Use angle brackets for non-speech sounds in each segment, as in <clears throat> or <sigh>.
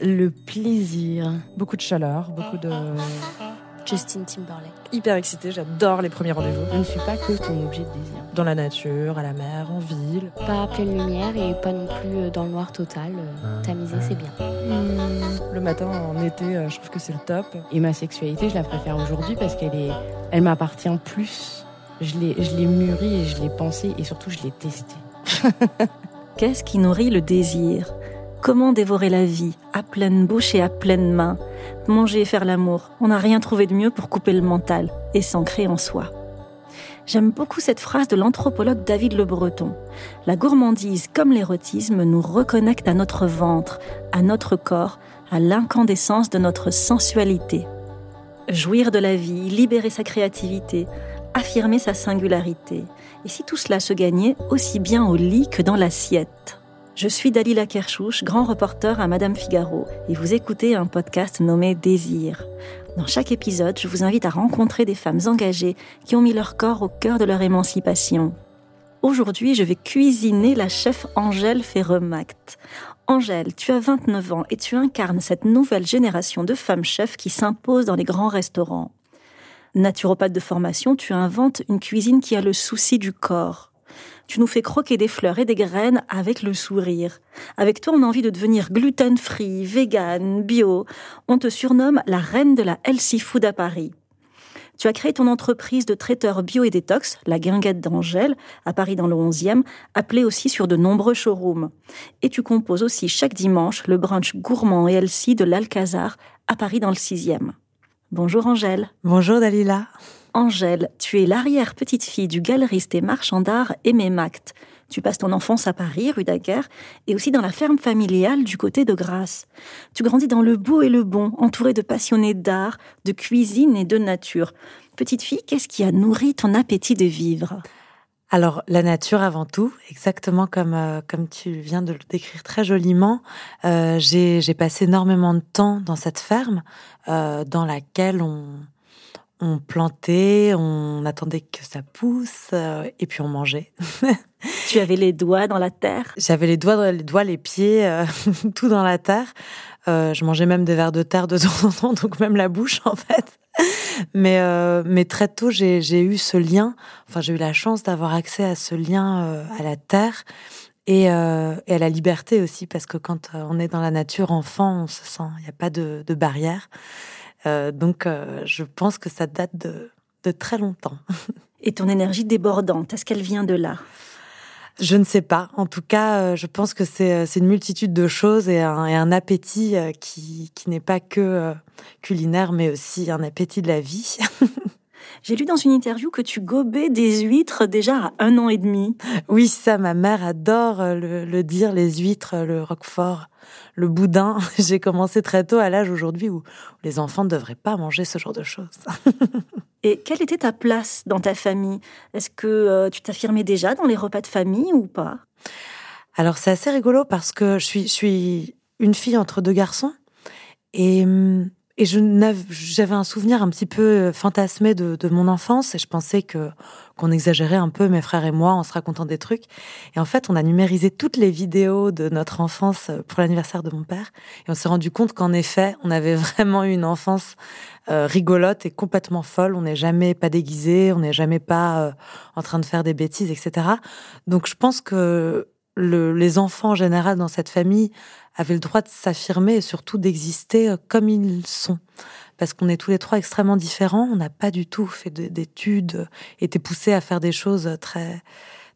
Le plaisir. Beaucoup de chaleur, beaucoup de. Justin Timberlake. Hyper excitée, j'adore les premiers rendez-vous. Je ne suis pas que ton objet de désir. Dans la nature, à la mer, en ville. Pas à pleine lumière et pas non plus euh, dans le noir total. Euh, Tamisé, c'est bien. Hmm, le matin, en été, euh, je trouve que c'est le top. Et ma sexualité, je la préfère aujourd'hui parce qu'elle est, elle m'appartient plus. Je l'ai, je l'ai mûrie et je l'ai pensée et surtout je l'ai testée. <laughs> Qu'est-ce qui nourrit le désir? Comment dévorer la vie à pleine bouche et à pleine main? Manger et faire l'amour, on n'a rien trouvé de mieux pour couper le mental et s'ancrer en soi. J'aime beaucoup cette phrase de l'anthropologue David Le Breton. La gourmandise comme l'érotisme nous reconnecte à notre ventre, à notre corps, à l'incandescence de notre sensualité. Jouir de la vie, libérer sa créativité, affirmer sa singularité. Et si tout cela se gagnait aussi bien au lit que dans l'assiette? Je suis Dalila Kershouch, grand reporter à Madame Figaro, et vous écoutez un podcast nommé Désir. Dans chaque épisode, je vous invite à rencontrer des femmes engagées qui ont mis leur corps au cœur de leur émancipation. Aujourd'hui, je vais cuisiner la chef Angèle Ferremact. Angèle, tu as 29 ans et tu incarnes cette nouvelle génération de femmes chefs qui s'imposent dans les grands restaurants. Naturopathe de formation, tu inventes une cuisine qui a le souci du corps tu nous fais croquer des fleurs et des graines avec le sourire. Avec toi, on a envie de devenir gluten-free, vegan, bio. On te surnomme la reine de la healthy food à Paris. Tu as créé ton entreprise de traiteurs bio et détox, la Guinguette d'Angèle, à Paris dans le 11e, appelée aussi sur de nombreux showrooms. Et tu composes aussi chaque dimanche le brunch gourmand et healthy de l'Alcazar, à Paris dans le 6e. Bonjour Angèle. Bonjour Dalila. Angèle, tu es l'arrière-petite-fille du galeriste et marchand d'art Aimé Mact. Tu passes ton enfance à Paris, rue Daguerre, et aussi dans la ferme familiale du côté de Grasse. Tu grandis dans le beau et le bon, entouré de passionnés d'art, de cuisine et de nature. Petite fille, qu'est-ce qui a nourri ton appétit de vivre? Alors la nature avant tout, exactement comme euh, comme tu viens de le décrire très joliment. Euh, j'ai passé énormément de temps dans cette ferme euh, dans laquelle on on plantait, on attendait que ça pousse euh, et puis on mangeait. tu avais les doigts dans la terre? J'avais les doigts, les doigts, les pieds, euh, <laughs> tout dans la terre. Euh, je mangeais même des vers de terre de <laughs> temps en temps, donc même la bouche en fait. Mais mais très tôt j'ai eu ce lien. Enfin j'ai eu la chance d'avoir accès à ce lien à la terre. Et, et, à la liberté aussi, parce que quand on est dans la nature enfant, on se sent, il n'y a pas de, de barrière. Euh, donc, euh, je pense que ça date de, très longtemps. <laughs> Et ton énergie débordante, est-ce qu'elle vient de là? Je ne sais pas. En tout cas, euh, je pense que c'est une multitude de choses et un, appétit qui, qui n'est pas que culinaire, mais aussi un appétit de la vie. <laughs> J'ai lu dans une interview que tu gobais des huîtres déjà à un an et demi. Oui, ça, ma mère adore le dire, les huîtres, le roquefort le boudin. <laughs> J'ai commencé très tôt à l'âge aujourd'hui où les enfants ne devraient pas manger ce genre de choses. <laughs> Et quelle était ta place dans ta famille? Est-ce que euh, tu t'affirmais déjà dans les repas de famille ou pas? Alors c'est assez rigolo parce que je suis, je suis une fille entre deux garçons et hum, et je j'avais un souvenir un petit peu euh, fantasmé de, de, mon enfance et je pensais que qu'on exagérait un peu mes frères et moi en se racontant des trucs. Et en fait, on a numérisé toutes les vidéos de notre enfance euh, pour l'anniversaire de mon père et on s'est rendu compte qu'en effet, on avait <laughs> vraiment eu une enfance euh, rigolote et complètement folle. On n'est jamais pas déguisé, on n'est jamais pas en train de faire des bêtises, etc. Donc, je pense que le, les enfants en général dans cette famille avaient le droit de s'affirmer et surtout d'exister euh, comme ils sont. Parce qu'on est tous les trois extrêmement différents, on n'a pas du tout fait d'études, été poussés à faire des choses très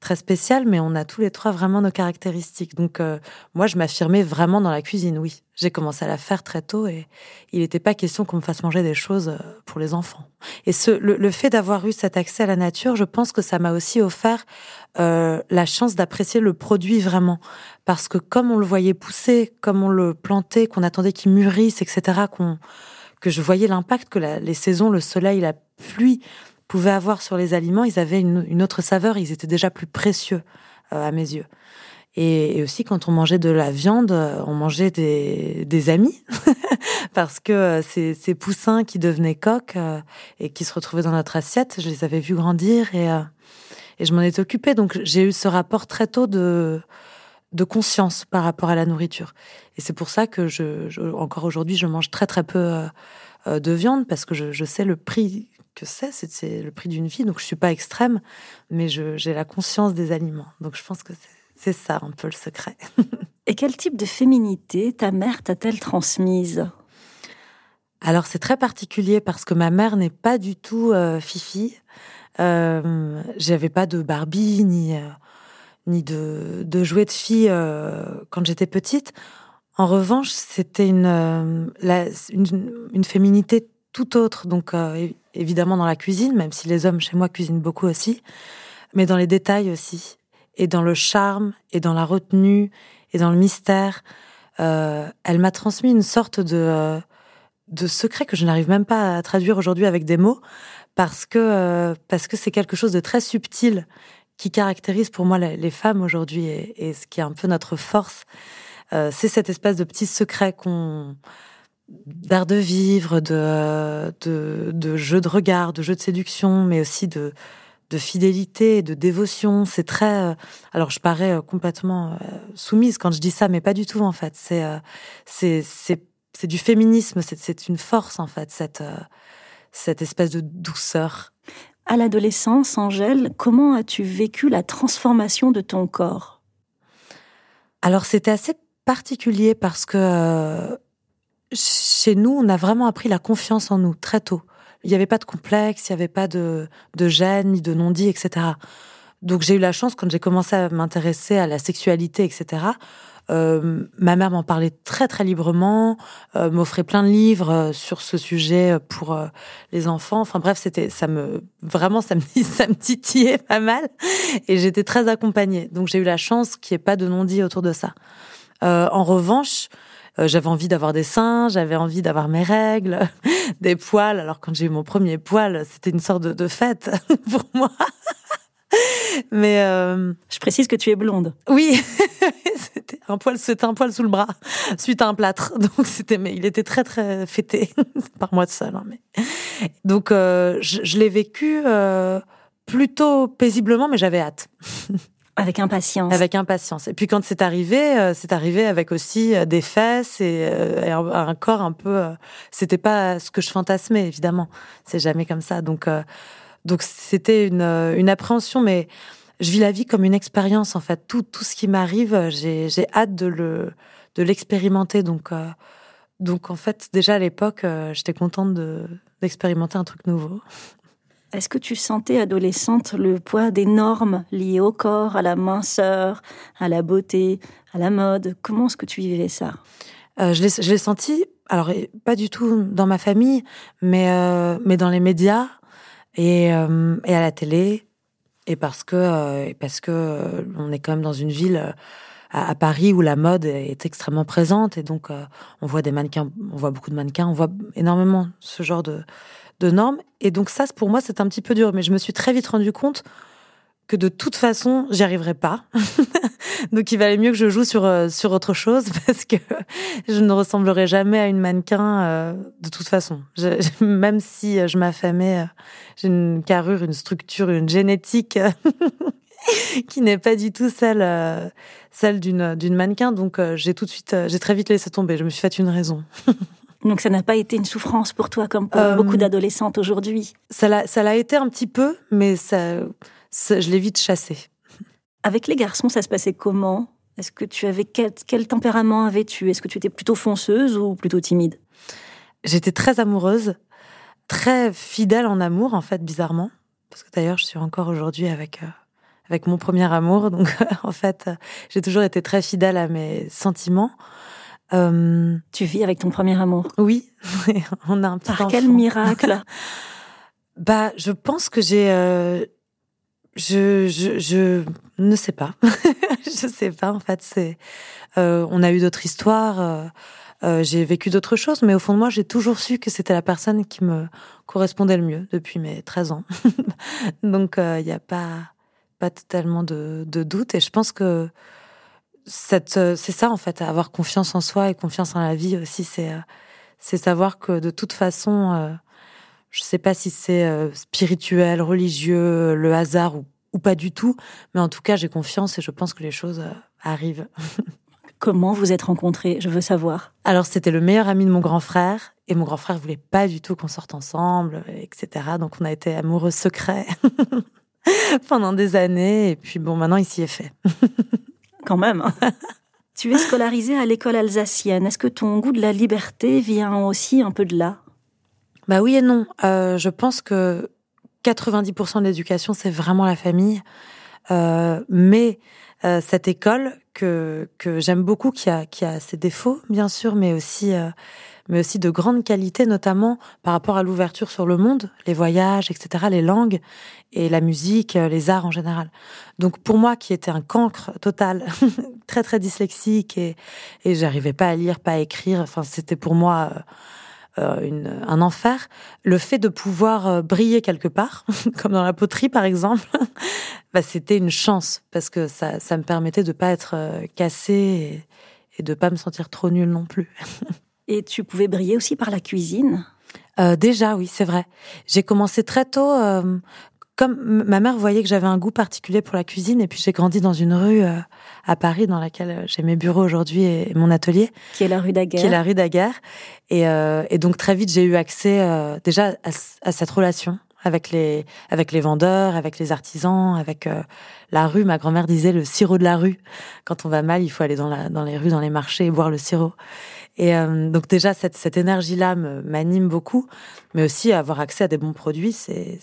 très spécial, mais on a tous les trois vraiment nos caractéristiques. Donc euh, moi, je m'affirmais vraiment dans la cuisine, oui. J'ai commencé à la faire très tôt et il n'était pas question qu'on me fasse manger des choses euh, pour les enfants. Et ce, le, fait d'avoir eu cet accès à la nature, je pense que ça m'a aussi offert euh, la chance d'apprécier le produit vraiment. Parce que comme on le voyait pousser, comme on le plantait, qu'on attendait qu'il mûrisse, etc., que je voyais l'impact que les saisons, le soleil, la pluie pouvaient avoir sur les aliments, ils avaient une, autre saveur, ils étaient déjà plus précieux euh, à mes yeux. Et, aussi, quand on mangeait de la viande, euh, on mangeait des, amis, <laughs> parce que euh, ces, ces, poussins qui devenaient coqs et qui se retrouvaient dans notre assiette, je les avais vus grandir et, et je m'en étais occupée. Donc j'ai eu ce rapport très tôt de de conscience par rapport à la nourriture. Et c'est pour ça que je, encore aujourd'hui, je mange très très peu de viande parce que je sais le prix que c'est, c'est le prix d'une vie. Donc je suis pas extrême, mais j'ai la conscience des aliments. Donc je pense que c'est ça un peu le secret. <laughs> Et quel type de féminité ta mère t'a-t-elle transmise? Alors c'est très particulier parce que ma mère n'est pas du tout euh, fifi. Euh, J'avais pas de Barbie ni euh, ni de, de jouets de fille quand j'étais petite. En revanche, c'était une, une, une féminité tout autre. Donc évidemment dans la cuisine, même si les hommes chez moi cuisinent beaucoup aussi, mais dans les détails aussi, et dans le charme, et dans la retenue, et dans le mystère. Euh, elle m'a transmis une sorte de, euh, de secret que je n'arrive même pas à traduire aujourd'hui avec des mots, parce que euh, parce que c'est quelque chose de très subtil qui caractérise pour moi les, femmes aujourd'hui et, et, ce qui est un peu notre force. c'est cette espèce de petit secret qu'on d'art de vivre, de, de, de jeu de regard, de jeu de séduction, mais aussi de, de fidélité, de dévotion. C'est très. Euh, alors, je parais euh, complètement euh, soumise quand je dis ça, mais pas du tout en fait. C'est c'est c'est du féminisme. C'est une force en fait cette cette espèce de douceur. À l'adolescence, Angèle, comment as-tu vécu la transformation de ton corps? Alors, c'était assez particulier parce que chez nous, on a vraiment appris la confiance en nous très tôt. Il n'y avait pas de complexe, il n'y avait pas de, de gêne, ni de non-dit, etc. Donc j'ai eu la chance, quand j'ai commencé à m'intéresser à la sexualité, etc., euh, ma mère m'en parlait très très librement, euh, m'offrait plein de livres euh, sur ce sujet pour les enfants. Enfin bref, c'était ça me vraiment ça me <laughs> ça me titillait pas mal et j'étais très accompagnée. Donc j'ai eu la chance qu'il n'y ait pas de non-dit autour de ça. en revanche, euh, j'avais envie d'avoir des seins, j'avais envie d'avoir mes règles, <laughs> des poils. Alors quand j'ai eu mon premier poil, c'était une sorte de, fête <laughs> pour moi. <laughs> Mais euh... je précise que tu es blonde. Oui, c'était un poil, c'était un poil sous le bras suite à un plâtre. Donc c'était, mais il était très très fêté par moi de seul. Hein, mais donc euh, je, je l'ai vécu euh, plutôt paisiblement, mais j'avais hâte. Avec impatience. Avec impatience. Et puis quand c'est arrivé, euh, c'est arrivé avec aussi euh, des fesses et, euh, un, corps un peu. C'était pas ce que je fantasmais évidemment. C'est jamais comme ça. Donc donc c'était une une appréhension, mais je vis la vie comme une expérience en fait. Tout tout ce qui m'arrive, j'ai j'ai hâte de le de l'expérimenter. Donc donc en fait déjà à l'époque, j'étais contente de d'expérimenter un truc nouveau. Est-ce que tu sentais adolescente le poids des normes liées au corps, à la minceur, à la beauté, à la mode? Comment est-ce que tu vivais ça? Euh, Je l'ai senti, alors pas du tout dans ma famille, mais, euh, mais dans les médias et, euh, et, à la télé. Et parce que, parce que on est quand même dans une ville à, Paris où la mode est extrêmement présente et donc on voit des mannequins, on voit beaucoup de mannequins, on voit énormément ce genre de, de normes. Et donc ça, pour moi, c'est un petit peu dur. Mais je me suis très vite rendu compte que de toute façon, j'y arriverais pas. <laughs> donc il valait mieux que je joue sur euh, sur autre chose <laughs> parce que je ne ressemblerai jamais à une mannequin euh, de toute façon. même si je m'affamais, euh, j'ai une carrure, une structure, une génétique <laughs> qui n'est pas du tout celle celle d'une d'une mannequin. Donc j'ai tout de suite, j'ai très vite laissé tomber. Je me suis fait une raison. Donc ça n'a pas été une souffrance pour toi comme pour euh, beaucoup d'adolescentes aujourd'hui. Ça l'a été un petit peu, mais ça, je l'ai vite chassé. Avec les garçons, ça se passait comment? Est-ce que tu avais quel, quel tempérament avais-tu? Est-ce que tu étais plutôt fonceuse ou plutôt timide? J'étais très amoureuse, très fidèle en amour en fait, bizarrement, parce que d'ailleurs je suis encore aujourd'hui avec euh, avec mon premier amour, donc <laughs> en fait j'ai toujours été très fidèle à mes sentiments. Euh, tu vis avec ton premier amour Oui, <laughs> on a un petit Par quel miracle? <laughs> Bah, je pense que j'ai. Euh, je, je, je ne sais pas. <laughs> je sais pas. En fait, c'est. Euh, on a eu d'autres histoires. j'ai vécu d'autres choses, mais au fond de moi, j'ai toujours su que c'était la personne qui me correspondait le mieux depuis mes 13 ans. Donc, il n'y a pas, pas totalement de, de doute. Et je pense que euh, c'est ça en fait, avoir confiance en soi et confiance en la vie aussi. C'est, euh, c'est savoir que de toute façon, euh, je sais pas si c'est spirituel, religieux, le hasard ou, ou, pas du tout, mais en tout cas, j'ai confiance et je pense que les choses arrive. <laughs> Comment vous êtes rencontrés? Je veux savoir. Alors, c'était le meilleur ami de mon grand frère. Et mon grand frère voulait pas du tout qu'on sorte ensemble, etc. Donc, on a été amoureux secrets <laughs> pendant des années. Et puis, bon, maintenant, il s'y est fait. <laughs> Quand même. Hein. <laughs> tu es scolarisée à l'école alsacienne. Est-ce que ton goût de la liberté vient aussi un peu de là? Bah oui et non. Euh, je pense que 90% de l'éducation, c'est vraiment la famille. Euh, mais euh, cette école que que j'aime beaucoup, qui a qui a ses défauts bien sûr, mais aussi euh, mais aussi de grandes qualités, notamment par rapport à l'ouverture sur le monde, les voyages, etc., les langues et la musique, euh, les arts en général. Donc pour moi, qui était un cancre total, <laughs> très très dyslexique et et j'arrivais pas à lire, pas à écrire. Enfin, c'était pour moi euh, une, un enfer. Le fait de pouvoir euh, briller quelque part, <laughs> comme dans la poterie par exemple, <laughs> bah, c'était une chance parce que ça, ça me permettait de pas être euh, cassée et, et de pas me sentir trop nulle non plus. Et tu pouvais briller aussi par la cuisine? Euh, déjà, oui, c'est vrai. J'ai commencé très tôt. Euh, comme ma mère voyait que j'avais un goût particulier pour la cuisine, et puis j'ai grandi dans une rue euh, à Paris dans laquelle j'ai mes bureaux aujourd'hui et, mon atelier. Qui est la rue Daguerre. Qui est la rue Daguerre. Et, et donc très vite, j'ai eu accès déjà à, à, cette relation avec les avec les vendeurs, avec les artisans, avec euh, la rue. Ma grand-mère disait le sirop de la rue. Quand on va mal, il faut aller dans la dans les rues, dans les marchés et boire le sirop. Et euh, donc déjà cette cette énergie-là m'anime beaucoup, mais aussi avoir accès à des bons produits, c'est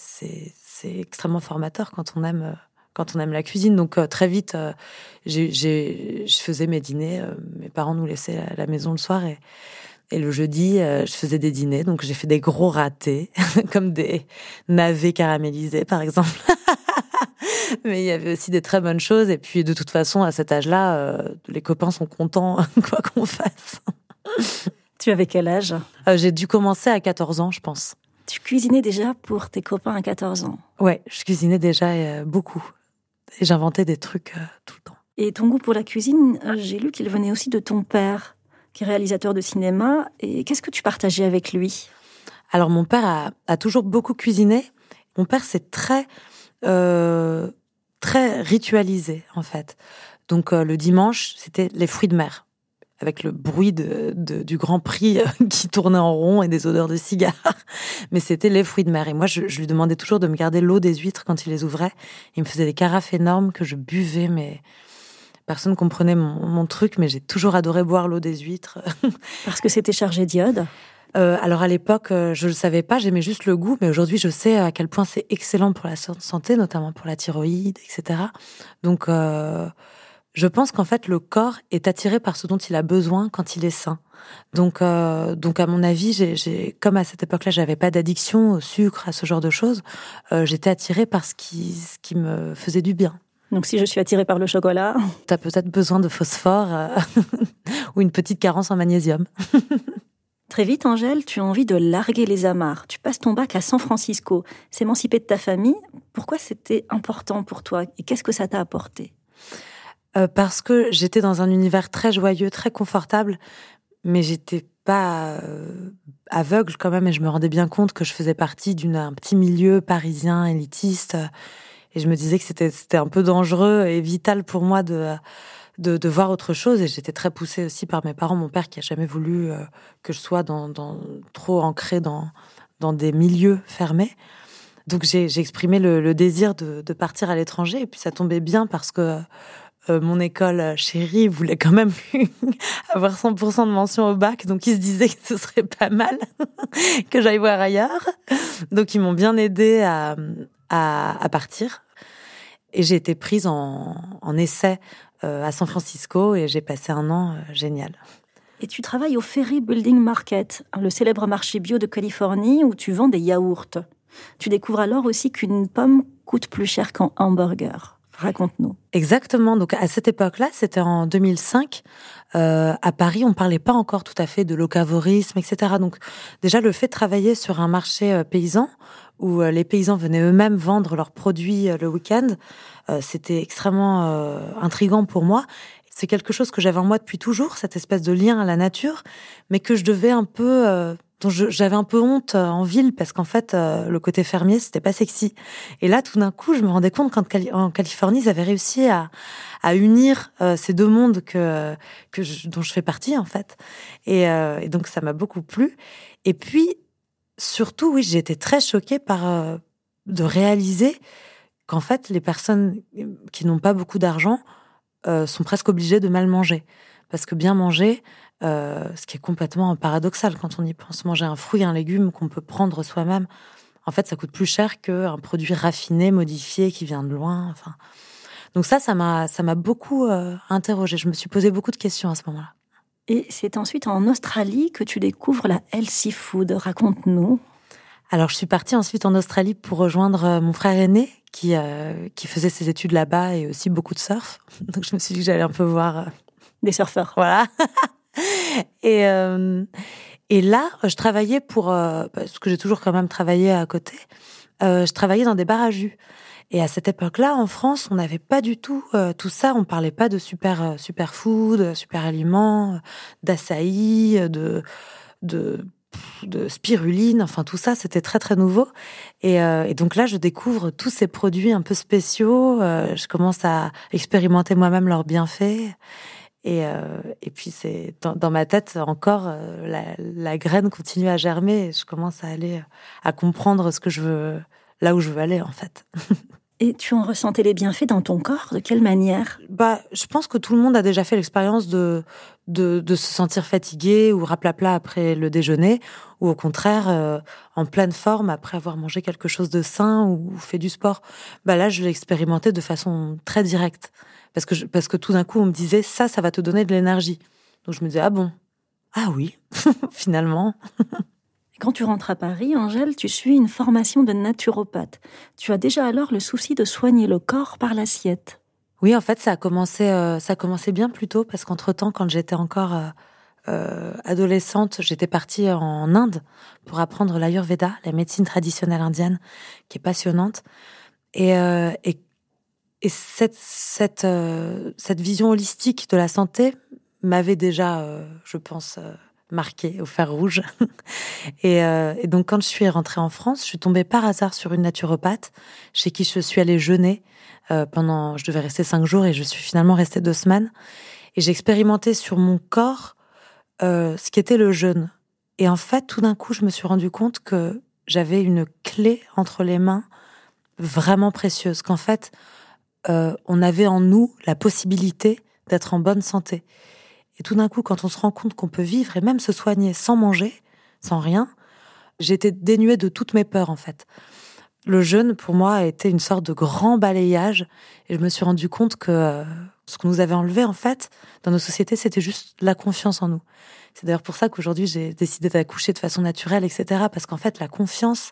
extrêmement formateur quand on aime quand on aime la cuisine. Donc euh, très vite, euh, je faisais mes dîners. Euh, mes parents nous laissaient à la maison le soir et, et le jeudi, je faisais des dîners. Donc j'ai fait des gros ratés, <laughs> comme des navets caramélisés par exemple. <laughs> Mais il y avait aussi des très bonnes choses. Et puis de toute façon, à cet âge-là, les copains sont contents <laughs> quoi qu'on fasse. Tu avais quel âge? J'ai dû commencer à 14 ans, je pense. Tu cuisinais déjà pour tes copains à 14 ans? Ouais, je cuisinais déjà euh, beaucoup. Et j'inventais des trucs euh, tout le temps. Et ton goût pour la cuisine, euh, j'ai lu qu'il venait aussi de ton père, qui est réalisateur de cinéma. Et qu'est-ce que tu partageais avec lui? Alors, mon père a, a, toujours beaucoup cuisiné. Mon père, c'est très, euh, très ritualisé, en fait. Donc, euh, le dimanche, c'était les fruits de mer avec le bruit de, de, du Grand Prix <laughs> qui tournait en rond et des odeurs de cigares. <laughs> Mais c'était les fruits de mer. Et moi, je, je lui demandais toujours de me garder l'eau des huîtres quand il les ouvrait. Il me faisait des carafes énormes que je buvais, mais personne comprenait mon, mon truc. Mais j'ai toujours adoré boire l'eau des huîtres. <laughs> Parce que c'était chargé d'iode euh, alors à l'époque, euh, je le savais pas, j'aimais juste le goût, mais aujourd'hui, je sais à quel point c'est excellent pour la santé, notamment pour la thyroïde, etc. Donc, euh, je pense qu'en fait, le corps est attiré par ce dont il a besoin quand il est sain. Donc, euh, donc à mon avis, j'ai, comme à cette époque-là, j'avais pas d'addiction au sucre, à ce genre de choses, euh, j'étais attirée par ce qui, ce qui me faisait du bien. Donc, si je suis attirée par le chocolat, <laughs> t'as peut-être besoin de phosphore euh, <laughs> ou une petite carence en magnésium. <laughs> Très vite, Angèle, tu as envie de larguer les amarres. Tu passes ton bac à San Francisco, s'émanciper de ta famille. Pourquoi c'était important pour toi et qu'est-ce que ça t'a apporté? Euh, Parce que j'étais dans un univers très joyeux, très confortable, mais j'étais pas euh, aveugle quand même et je me rendais bien compte que je faisais partie d'un petit milieu parisien élitiste et je me disais que c'était un peu dangereux et vital pour moi de de, voir autre chose et j'étais très poussée aussi par mes parents. Mon père qui a jamais voulu euh, que je sois dans, dans trop ancrée dans dans des milieux fermés. Donc j'ai exprimé le, le désir de, de partir à l'étranger et puis ça tombait bien parce que euh, mon école chérie voulait quand même <laughs> avoir 100% de mention au bac, donc ils se disaient que ce serait pas mal <laughs> que j'aille voir ailleurs. Donc ils m'ont bien aidé à, à, partir. Et j'ai été prise en, en essai euh, à San Francisco et j'ai passé un an euh, génial. Et tu travailles au Ferry Building Market, le célèbre marché bio de Californie où tu vends des yaourts. Tu découvres alors aussi qu'une pomme coûte plus cher qu'un hamburger. Raconte-nous. Exactement. Donc à cette époque-là, c'était en 2005. Euh, à Paris, on parlait pas encore tout à fait de locavorisme, etc. Donc déjà le fait de travailler sur un marché euh, paysan où euh, les paysans venaient eux-mêmes vendre leurs produits euh, le week-end, euh, c'était extrêmement euh, intrigant pour moi. C'est quelque chose que j'avais en moi depuis toujours, cette espèce de lien à la nature, mais que je devais un peu dont j'avais un peu honte euh, en ville parce qu'en fait euh, le côté fermier c'était pas sexy. Et là tout d'un coup je me rendais compte qu'en Californie ils avaient réussi à, unir euh, ces deux mondes que dont je fais partie en fait. Et, et donc ça m'a beaucoup plu. Et puis surtout oui j'ai été très choquée par de réaliser qu'en fait les personnes qui n'ont pas beaucoup d'argent sont presque obligées de mal manger parce que bien manger euh, ce qui est complètement paradoxal quand on y pense. Manger un fruit, un légume qu'on peut prendre soi-même, en fait, ça coûte plus cher qu'un produit raffiné, modifié, qui vient de loin. Enfin, donc ça, ça m'a, ça m'a beaucoup euh, interrogé. Je me suis posé beaucoup de questions à ce moment-là. Et c'est ensuite en Australie que tu découvres la healthy food. Raconte-nous. Alors, je suis partie ensuite en Australie pour rejoindre euh, mon frère aîné qui, qui faisait ses études là-bas et aussi beaucoup de surf. <laughs> Donc, je me suis dit que j'allais un peu voir. Des surfeurs. Voilà. <laughs> <laughs> et, euh, et là, je travaillais pour, euh, parce que j'ai toujours quand même travaillé à côté, euh, je travaillais dans des bars à jus. Et à cette époque-là, en France, on n'avait pas du tout tout ça. On parlait pas de super super food, super aliments, d'açaï, de de spiruline, enfin tout ça, c'était très très nouveau. Et, donc là, je découvre tous ces produits un peu spéciaux. je commence à expérimenter moi-même leurs bienfaits. Et, euh, et puis c'est dans, dans, ma tête encore euh, la, la, graine continue à germer. Et je commence à aller euh, à comprendre ce que je veux, là où je veux aller en fait. <laughs> Et tu en ressentais les bienfaits dans ton corps? De quelle manière? Bah, je pense que tout le monde a déjà fait l'expérience de, de, de se sentir fatigué ou raplapla après le déjeuner, ou au contraire euh, en pleine forme après avoir mangé quelque chose de sain ou fait du sport. Bah là, je l'ai expérimenté de façon très directe parce que parce que tout d'un coup on me disait ça ça va te donner de l'énergie. Donc je me disais ah bon? Ah oui, <laughs> finalement. Quand tu rentres à Paris, Angèle, tu suis une formation de naturopathe. Tu as déjà alors le souci de soigner le corps par l'assiette. Oui, en fait, ça a commencé, euh, ça a commencé bien plus tôt parce qu'entre temps, quand j'étais encore euh, euh, adolescente, j'étais partie en Inde pour apprendre l'Ayurveda, la médecine traditionnelle indienne, qui est passionnante. Et, et et euh, cette vision holistique de la santé m'avait déjà, euh, je pense, euh, marqué au fer rouge. <laughs> et, et, donc, quand je suis rentrée en France, je suis tombée par hasard sur une naturopathe chez qui je suis allée jeûner pendant, je devais rester cinq jours et je suis finalement restée deux semaines. Et j'ai expérimenté sur mon corps ce qu'était le jeûne. Et en fait, tout d'un coup, je me suis rendu compte que j'avais une clé entre les mains vraiment précieuse. Qu'en fait, euh, on avait en nous la possibilité d'être en bonne santé. Et tout d'un coup, quand on se rend compte qu'on peut vivre et même se soigner sans manger, sans rien, j'étais dénuée de toutes mes peurs en fait. Le jeûne, pour moi, a été une sorte de grand balayage et je me suis rendu compte que euh, ce qu'on nous avait enlevé en fait dans nos sociétés, c'était juste la confiance en nous. C'est d'ailleurs pour ça qu'aujourd'hui j'ai décidé d'accoucher de façon naturelle, etc. Parce qu'en fait, la confiance,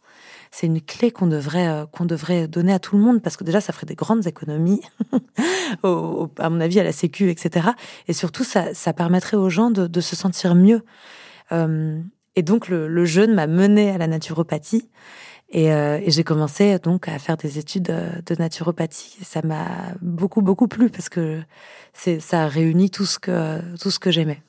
c'est une clé qu'on devrait euh, qu'on devrait donner à tout le monde parce que déjà ça ferait des grandes économies, <laughs> à mon avis à la Sécu, etc. Et surtout, ça, ça permettrait aux gens de, se sentir mieux. Euh, et donc le, jeûne m'a mené à la naturopathie. Et, euh, et j'ai commencé donc à faire des études de naturopathie. ça m'a beaucoup beaucoup plu parce que c'est ça a réuni tout ce que tout ce que j'aimais.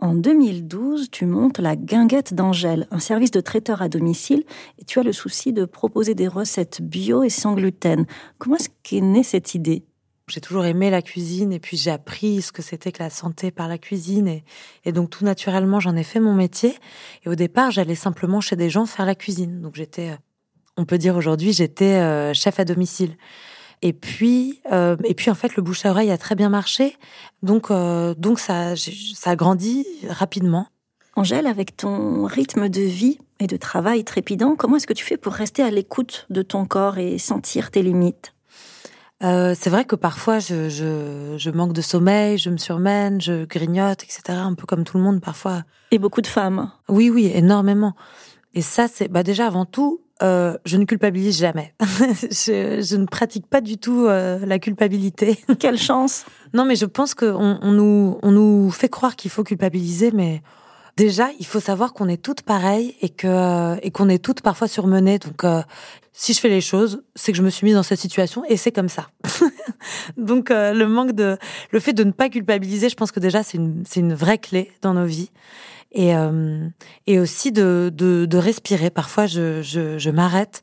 En 2012, tu montes la Guinguette d'Angèle, un service de traiteur à domicile, et tu as le souci de proposer des recettes bio et sans gluten. Comment est-ce qu'est née cette idée? J'ai toujours aimé la cuisine et puis j'ai appris ce que c'était que la santé par la cuisine et, et donc tout naturellement j'en ai fait mon métier. Et au départ j'allais simplement chez des gens faire la cuisine. Donc j'étais on peut dire aujourd'hui j'étais euh, chef à domicile et puis, euh, et puis en fait, le bouche à oreille a très bien marché, donc euh, donc ça ça a grandi rapidement. Angèle, avec ton rythme de vie et de travail trépidant, comment est-ce que tu fais pour rester à l'écoute de ton corps et sentir tes limites? Euh, c'est vrai que parfois je, je, je, manque de sommeil, je me surmène, je grignote, etc. Un peu comme tout le monde parfois. Et beaucoup de femmes. Oui, oui, énormément. Et ça, c'est bah déjà avant tout, euh, je ne culpabilise jamais. <laughs> je, je, ne pratique pas du tout euh, la culpabilité. <laughs> Quelle chance Non, mais je pense qu'on on nous, on nous fait croire qu'il faut culpabiliser, mais déjà, il faut savoir qu'on est toutes pareilles et que et qu'on est toutes parfois surmenées. Donc, euh, si je fais les choses, c'est que je me suis mise dans cette situation et c'est comme ça. <laughs> Donc, le manque de, le fait de ne pas culpabiliser, je pense que déjà c'est une c'est une vraie clé dans nos vies. Et, et aussi de, de, de, respirer. Parfois, je, je, je m'arrête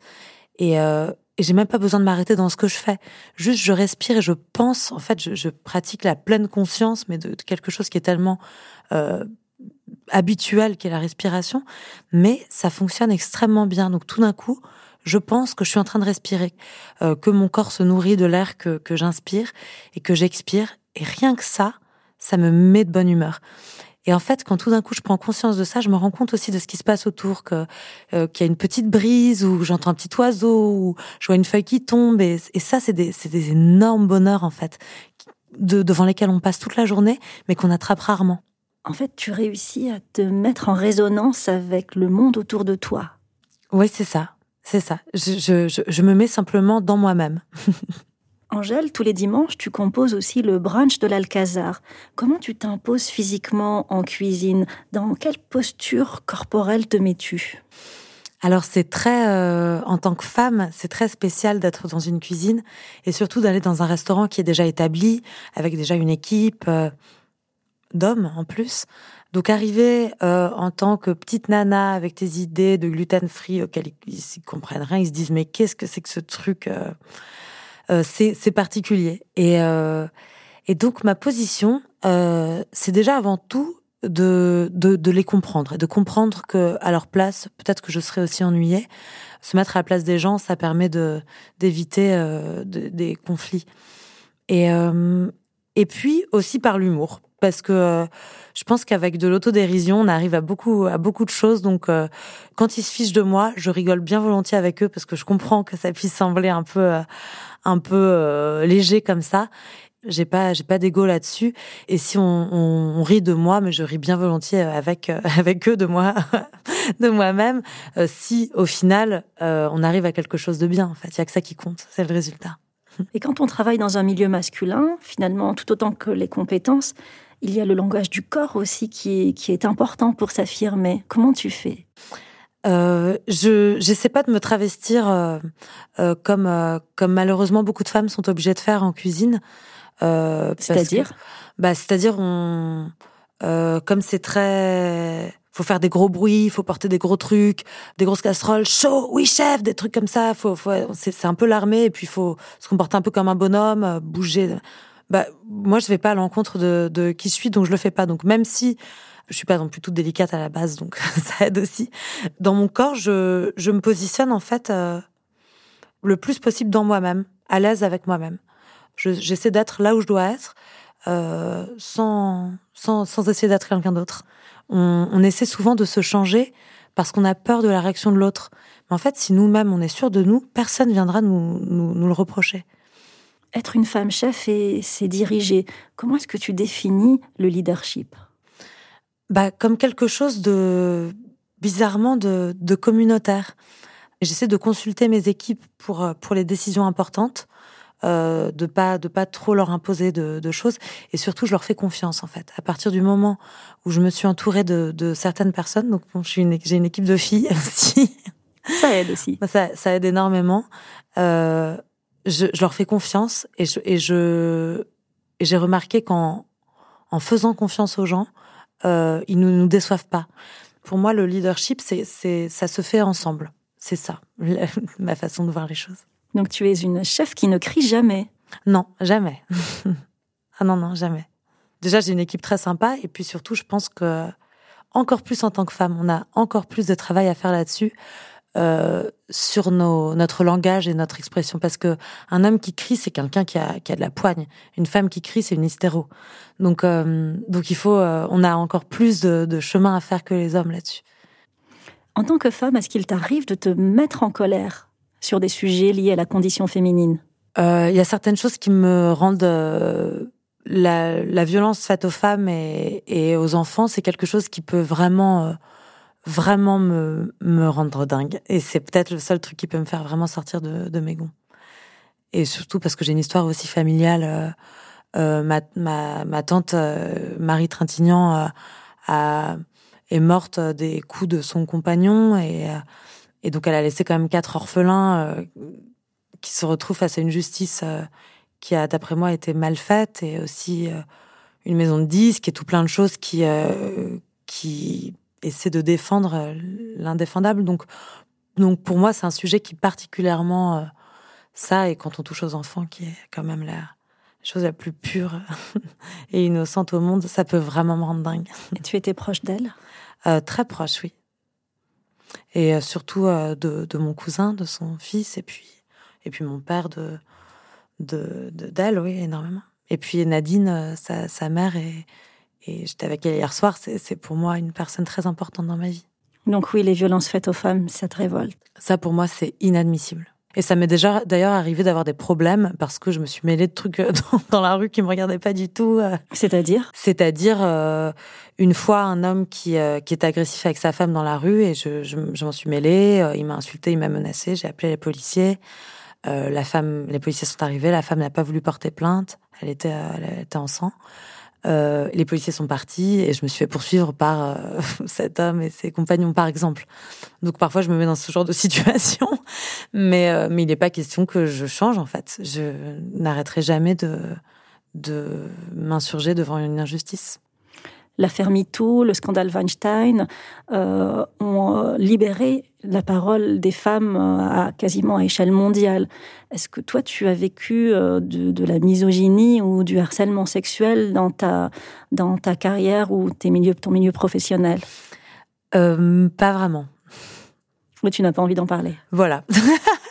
et, euh, et j'ai même pas besoin de m'arrêter dans ce que je fais. Juste, je respire et je pense. En fait, je, je pratique la pleine conscience, mais de, quelque chose qui est tellement euh, habituel, qui est la respiration. Mais ça fonctionne extrêmement bien. Donc, tout d'un coup, je pense que je suis en train de respirer, euh, que mon corps se nourrit de l'air que, que j'inspire et que j'expire. Et rien que ça, ça me met de bonne humeur. Et en fait, quand tout d'un coup je prends conscience de ça, je me rends compte aussi de ce qui se passe autour, que euh, qu'il y a une petite brise, ou j'entends un petit oiseau, ou je vois une feuille qui tombe. Et, et ça, c'est des, des énormes bonheurs en fait, de, devant lesquels on passe toute la journée, mais qu'on attrape rarement. En fait, tu réussis à te mettre en résonance avec le monde autour de toi. Oui, c'est ça, c'est ça. Je, je, je, je me mets simplement dans moi-même. <laughs> Angèle, tous les dimanches, tu composes aussi le brunch de l'Alcazar. Comment tu t'imposes physiquement en cuisine? Dans quelle posture corporelle te mets-tu? Alors c'est très, euh, en tant que femme, c'est très spécial d'être dans une cuisine et surtout d'aller dans un restaurant qui est déjà établi, avec déjà une équipe euh, d'hommes en plus. Donc arriver euh, en tant que petite nana avec tes idées de gluten free auxquelles ils, ils comprennent rien, ils se disent mais qu'est-ce que c'est que ce truc c'est particulier. Et, euh, et donc ma position, euh, c'est déjà avant tout de, de, les comprendre et de comprendre que à leur place, peut-être que je serais aussi ennuyée. Se mettre à la place des gens, ça permet d'éviter euh, de, des conflits. Et euh, et puis aussi par l'humour, parce que euh, je pense qu'avec de l'autodérision, on arrive à beaucoup à beaucoup de choses. Donc quand ils se fichent de moi, je rigole bien volontiers avec eux parce que je comprends que ça puisse sembler un peu un peu euh, léger comme ça. J'ai pas, j'ai pas d'ego là-dessus. Et si on, rit de moi, mais je ris bien volontiers avec euh, <laughs> avec eux de moi, <laughs> de moi-même. Euh, si au final euh, on arrive à quelque chose de bien, en fait, il y a que ça qui compte, c'est le résultat. <laughs> Et quand on travaille dans un milieu masculin, finalement, tout autant que les compétences, il y a le langage du corps aussi qui est important pour s'affirmer. Comment tu fais? Euh, je j'essaie pas de me travestir euh, euh, comme euh, comme malheureusement beaucoup de femmes sont obligées de faire en cuisine. Euh, c'est-à-dire? Bah c'est-à-dire on comme c'est très faut faire des gros bruits, faut porter des gros trucs, des grosses casseroles, chaud, oui chef, des trucs comme ça. Faut, faut c'est un peu l'armée et puis faut se comporter un peu comme un bonhomme, bouger. Bah moi je vais pas à l'encontre de, de qui je suis donc je le fais pas. Donc même si je suis pas non plus toute délicate à la base, donc <laughs> ça aide aussi. Dans mon corps, je, je me positionne en fait euh, le plus possible dans moi-même, à l'aise avec moi-même. J'essaie d'être là où je dois être, euh, sans, sans, sans essayer d'être quelqu'un d'autre. On, on essaie souvent de se changer parce qu'on a peur de la réaction de l'autre. Mais en fait, si nous-mêmes on est sûr de nous, personne viendra nous, nous, nous le reprocher. Être une femme chef et c'est diriger. Comment est-ce que tu définis le leadership? Bah, comme quelque chose de bizarrement de, de communautaire. J'essaie de consulter mes équipes pour pour les décisions importantes, euh, de pas de pas trop leur imposer de, de, choses et surtout je leur fais confiance en fait. À partir du moment où je me suis entourée de, de certaines personnes, donc bon, je suis une, j'ai une équipe de filles <laughs> aussi. Ça aide aussi. Ça, ça aide énormément. Euh, je, je, leur fais confiance et je et je et j'ai remarqué qu'en en faisant confiance aux gens, euh, ils ne nous déçoivent pas. Pour moi, le leadership, c'est, c'est, ça se fait ensemble. C'est ça, <laughs> ma façon de voir les choses. Donc tu es une chef qui ne crie jamais Non, jamais. <laughs> ah non, non, jamais. Déjà, j'ai une équipe très sympa et puis surtout, je pense que encore plus en tant que femme, on a encore plus de travail à faire là-dessus. Euh, sur nos, notre langage et notre expression. Parce que un homme qui crie c'est quelqu'un qui a, qui a de la poigne. Une femme qui crie c'est une hystéro. Donc euh, donc il faut euh, on a encore plus de, de, chemin à faire que les hommes là-dessus. En tant que femme est-ce qu'il t'arrive de te mettre en colère sur des sujets liés à la condition féminine? Euh, il y a certaines choses qui me rendent la, la violence faite aux femmes et, et aux enfants c'est quelque chose qui peut vraiment vraiment me, me rendre dingue. Et c'est peut-être le seul truc qui peut me faire vraiment sortir de, de mes gonds. Et surtout parce que j'ai une histoire aussi familiale. Euh, euh, ma, ma, ma, tante euh, Marie Trintignant euh, a, est morte des coups de son compagnon et, euh, et donc elle a laissé quand même quatre orphelins euh, qui se retrouvent face à une justice qui a, d'après moi, été mal faite et aussi une maison de disques et tout plein de choses qui qui essaie de défendre l'indéfendable. Donc, donc pour moi, c'est un sujet qui particulièrement ça, et quand on touche aux enfants, qui est quand même la chose la plus pure <laughs> et innocente au monde, ça peut vraiment me rendre dingue. Et tu étais proche d'elle? Très proche, oui. Et surtout de, de, mon cousin, de son fils, et puis, et puis mon père de d'elle, de, d'elle, oui, énormément. Et puis Nadine, sa, sa mère, et, et j'étais avec elle hier soir, c'est pour moi une personne très importante dans ma vie. Donc oui, les violences faites aux femmes, ça te révolte. Ça, pour moi, c'est inadmissible. Et ça m'est déjà d'ailleurs arrivé d'avoir des problèmes parce que je me suis mêlée de trucs euh, <laughs> dans, la rue qui me regardaient pas du tout. Euh. C'est-à-dire? C'est-à-dire euh, une fois un homme qui qui est agressif avec sa femme dans la rue et je, je, m'en suis mêlée. il m'a insulté, il m'a menacé. J'ai appelé les policiers. la femme, les policiers sont arrivés. La femme n'a pas voulu porter plainte. Elle était, elle était en sang. Euh, les policiers sont partis et je me suis fait poursuivre par euh, <laughs> cet homme et ses compagnons, par exemple. Donc parfois, je me mets dans ce genre de <laughs> situation, mais, euh, mais il n'est pas question que je change, en fait. Je n'arrêterai jamais de, de m'insurger devant une injustice l'affaire MeToo, le scandale Weinstein, ont libéré la parole des femmes euh, à quasiment à échelle mondiale. Est-ce que toi, tu as vécu de, la misogynie ou du harcèlement sexuel dans ta, dans ta carrière ou tes milieux, ton milieu professionnel? Pas vraiment. Mais tu n'as pas envie d'en parler. Voilà.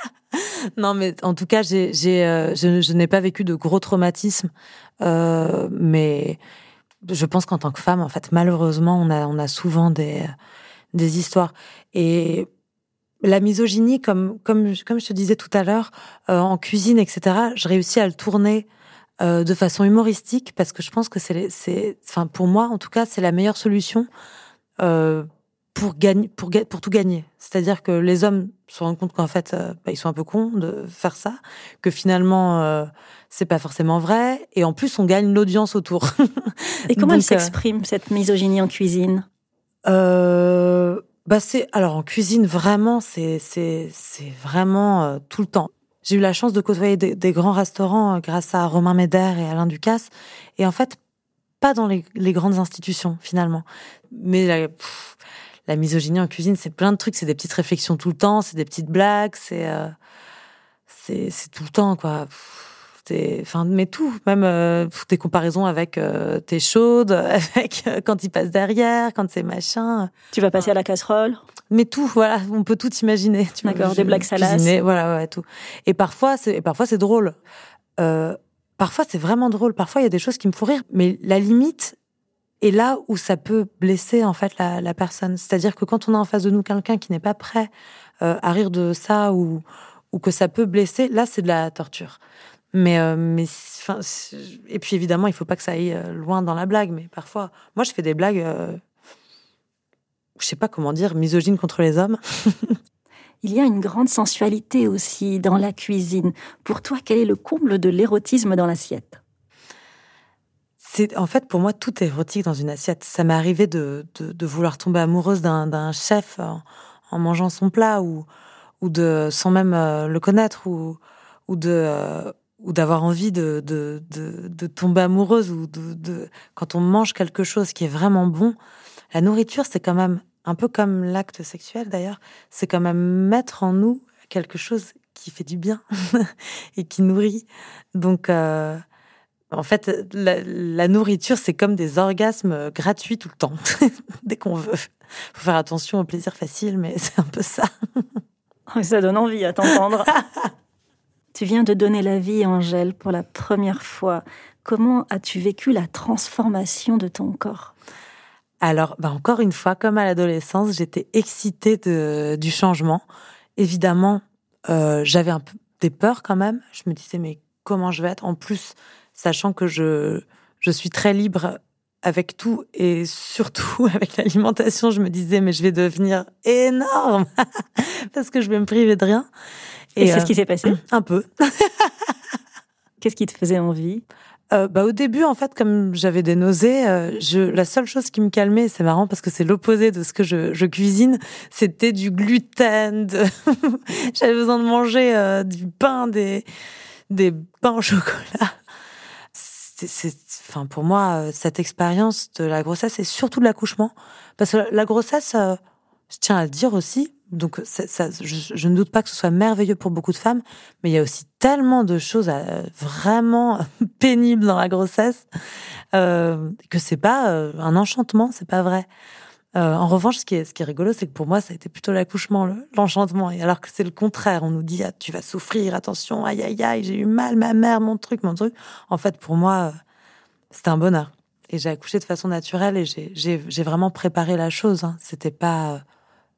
<laughs> non, mais en tout cas, j'ai, je, je n'ai pas vécu de gros traumatismes, mais je pense qu'en tant que femme, en fait, malheureusement, on a, on a souvent des, des histoires. Et la misogynie, comme, comme, comme je te disais tout à l'heure, euh, en cuisine, etc., je réussis à le tourner euh, de façon humoristique parce que je pense que c'est, c'est, enfin, pour moi, en tout cas, c'est la meilleure solution euh, pour gagner, pour, pour tout gagner. C'est-à-dire que les hommes se rendent compte qu'en fait, bah, ils sont un peu cons de faire ça, que finalement, c'est pas forcément vrai, et en plus, on gagne l'audience autour. et comment <laughs> elle s'exprime cette misogynie en cuisine? Euh, bah c'est alors en cuisine vraiment c'est c'est c'est vraiment tout le temps. J'ai eu la chance de côtoyer des, grands restaurants grâce à Romain Méder et Alain Ducasse et en fait pas dans les, les grandes institutions finalement. Mais la, la misogynie en cuisine, c'est plein de trucs, c'est des petites réflexions tout le temps, c'est des petites blagues, c'est euh, c'est tout le temps quoi. Enfin, mais tout, même euh, tes comparaisons avec euh, tes chaudes, <laughs> avec quand ils passent derrière, quand c'est machin. Tu vas passer à la casserole. Mais tout, voilà, on peut tout imaginer. D'accord, des blagues salaces. Voilà, ouais, tout. Et parfois, c'est, parfois c'est drôle. parfois, c'est vraiment drôle. Parfois, il y a des choses qui me font rire. Mais la limite, et là où ça peut blesser en fait la, la personne. C'est-à-dire que quand on a en face de nous quelqu'un qui n'est pas prêt euh, à rire de ça ou, ou que ça peut blesser, là c'est de la torture. Mais, euh, mais enfin, et puis évidemment, il faut pas que ça aille euh, loin dans la blague. Mais parfois, moi je fais des blagues, euh, je sais pas comment dire, misogynes contre les hommes. <laughs> Il y a une grande sensualité aussi dans la cuisine. Pour toi, quel est le comble de l'érotisme dans l'assiette? En fait pour moi tout est érotique dans une assiette. Ça m'est arrivé de, de, vouloir tomber amoureuse d'un chef en, mangeant son plat ou ou de sans même euh, le connaître ou ou de euh, ou d'avoir envie de, de, de, tomber amoureuse ou de, quand on mange quelque chose qui est vraiment bon. La nourriture c'est quand même un peu comme l'acte sexuel d'ailleurs, c'est quand même mettre en nous quelque chose qui fait du bien <laughs> et qui nourrit. Donc euh, en fait, la, nourriture, c'est comme des orgasmes gratuits tout le temps, <laughs> dès qu'on veut. Faut faire attention au plaisir facile, mais <laughs> c'est un peu ça. ça donne envie à t'entendre. Tu viens de donner la vie, Angèle, pour la première fois. Comment as-tu vécu la transformation de ton corps? Alors, bah encore une fois, comme à l'adolescence, j'étais excitée du changement. Évidemment, euh, j'avais des peurs quand même. Je me disais, mais comment je vais être? En plus, sachant que je, je suis très libre avec tout et surtout <laughs> avec l'alimentation, je me disais mais je vais devenir énorme <laughs> parce que je vais me priver de rien. Et, c'est ce qui euh, s'est passé <clears throat> Un peu. <laughs> Qu'est-ce qui te faisait envie? Euh, bah, au début, en fait, comme j'avais des nausées, euh, je, la seule chose qui me calmait, c'est marrant parce que c'est l'opposé de ce que je, je cuisine, c'était du gluten. De... <laughs> j'avais besoin de manger du pain, des, des pains au chocolat c'est, enfin, pour moi, cette expérience de la grossesse et surtout de l'accouchement, parce que la grossesse, je tiens à le dire aussi, donc ça, je, ne doute pas que ce soit merveilleux pour beaucoup de femmes, mais il y a aussi tellement de choses vraiment <laughs> pénibles dans la grossesse euh, que c'est pas euh, un enchantement, c'est pas vrai. Euh, en revanche, ce qui est, rigolo, c'est que pour moi, ça a été plutôt l'accouchement, l'enchantement. et alors que c'est le contraire, on nous dit ah, tu vas souffrir, attention, aïe aïe aïe, j'ai eu mal, ma mère, mon truc, mon truc. En fait, pour moi, c'était un bonheur. Et j'ai accouché de façon naturelle et j'ai vraiment préparé la chose. Hein. C'était pas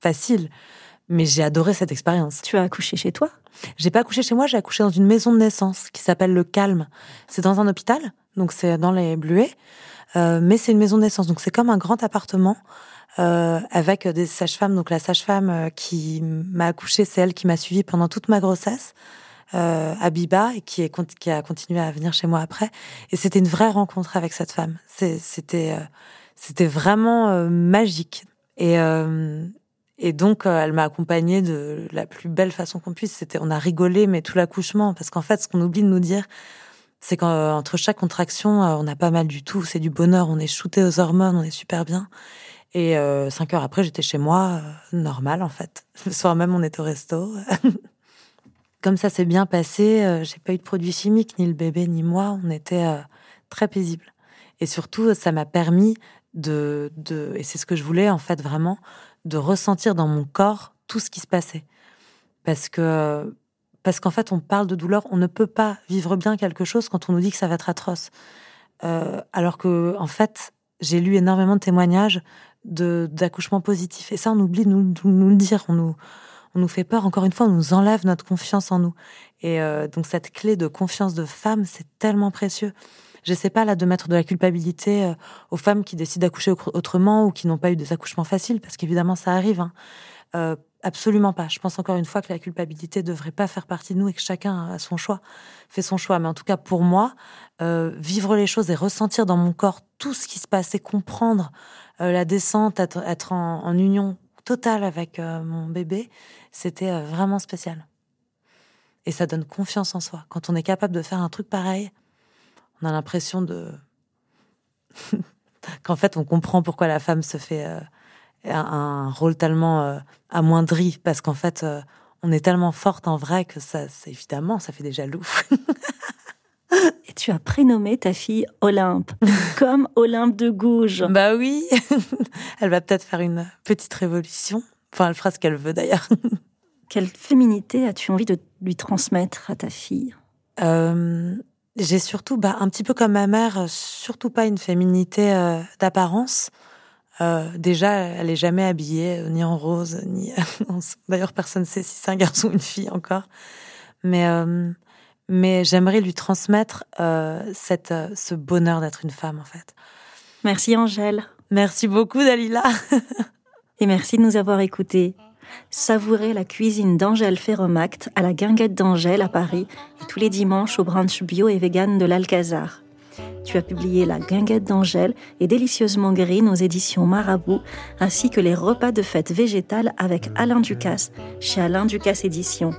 facile. Mais j'ai adoré cette expérience. Tu as accouché chez toi? J'ai pas accouché chez moi, j'ai accouché dans une maison de naissance qui s'appelle Le Calme. C'est dans un hôpital, donc c'est dans les Bluets, euh, mais c'est une maison de naissance, donc c'est comme un grand appartement euh, avec des sages-femmes. Donc la sage-femme euh, qui m'a accouché, c'est elle qui m'a suivie pendant toute ma grossesse. Euh, Abiba et qui, est, qui a continué à venir chez moi après et c'était une vraie rencontre avec cette femme c'était euh, c'était vraiment magique et et donc, euh, elle m'a accompagnée de la plus belle façon qu'on puisse. C'était, on a rigolé, mais tout l'accouchement, parce qu'en fait, ce qu'on oublie de nous dire, c'est qu'entre chaque contraction, euh, on n'a pas mal du tout. C'est du bonheur. On est shooté aux hormones, on est super bien. Et euh, cinq heures après, j'étais chez moi, normal en fait. <laughs> Le soir même, on est au resto. <laughs> Comme ça s'est bien passé, j'ai pas eu de produits chimiques, ni le bébé, ni moi. On était très paisibles. Et surtout, ça m'a permis de, de, et c'est ce que je voulais en fait vraiment, de ressentir dans mon corps tout ce qui se passait. Parce que parce qu'en fait, on parle de douleur, on ne peut pas vivre bien quelque chose quand on nous dit que ça va être atroce. Euh, alors que, en fait, j'ai lu énormément de témoignages d'accouchements positifs. Et ça, on oublie de nous, nous, le dire. On nous, on nous fait peur. Encore une fois, on nous enlève notre confiance en nous. Et euh, donc, cette clé de confiance de femme, c'est tellement précieux. J'essaie pas là de mettre de la culpabilité euh, aux femmes qui décident d'accoucher autrement ou qui n'ont pas eu des accouchements faciles, parce qu'évidemment ça arrive. Hein. Euh, absolument pas. Je pense encore une fois que la culpabilité devrait pas faire partie de nous et que chacun a son choix, fait son choix. Mais en tout cas pour moi, euh, vivre les choses et ressentir dans mon corps tout ce qui se passe et comprendre la descente, être, en, en, union totale avec mon bébé, c'était vraiment spécial. Et ça donne confiance en soi. Quand on est capable de faire un truc pareil, on a l'impression de <laughs> qu'en fait on comprend pourquoi la femme se fait euh, un, rôle tellement euh, amoindri parce qu'en fait euh, on est tellement forte en vrai que ça c'est évidemment ça fait des jaloux. <laughs> Et tu as prénommé ta fille Olympe, <laughs> comme Olympe de Gouges. Bah oui, elle va peut-être faire une petite révolution. Enfin, elle fera ce qu'elle veut d'ailleurs. Quelle féminité as-tu envie de lui transmettre à ta fille? J'ai surtout, bah, un petit peu comme ma mère, euh, surtout pas une féminité euh, d'apparence. Euh, déjà, elle est jamais habillée ni en rose, ni. <laughs> D'ailleurs, personne ne sait si c'est un garçon ou une fille encore. Mais mais j'aimerais lui transmettre cette ce bonheur d'être une femme en fait. Merci Angèle. Merci beaucoup Dalila. <laughs> Et merci de nous avoir écoutés. Savourez la cuisine d'Angèle Ferromact à la Guinguette d'Angèle à Paris et tous les dimanches au brunch bio et vegan de l'Alcazar. Tu as publié La Guinguette d'Angèle et Délicieusement Green aux éditions Marabout, ainsi que les repas de fête végétale avec Alain Ducasse chez Alain Ducasse Éditions.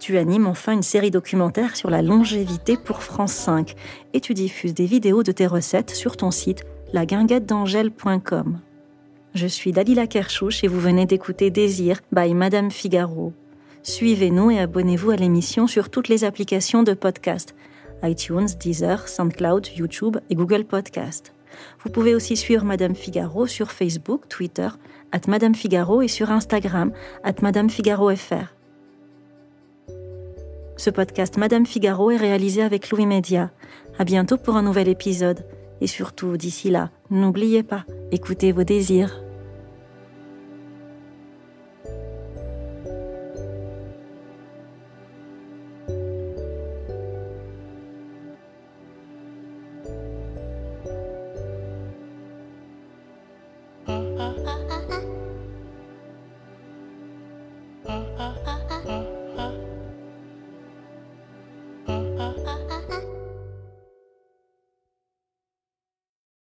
Tu animes enfin une série documentaire sur la longévité pour France 5 et tu diffuses des vidéos de tes recettes sur ton site laguinguettedangèle.com. Je suis Dalila Kershouch et vous venez d'écouter Désir by Madame Figaro. Suivez-nous et abonnez-vous à l'émission sur toutes les applications de podcast iTunes, Deezer, SoundCloud, YouTube et Google Podcast. Vous pouvez aussi suivre Madame Figaro sur Facebook, Twitter, at Madame Figaro et sur Instagram, at Madame. Ce podcast Madame Figaro est réalisé avec Louis Média. À bientôt pour un nouvel épisode. Et surtout, d'ici là, n'oubliez pas, écoutez vos désirs.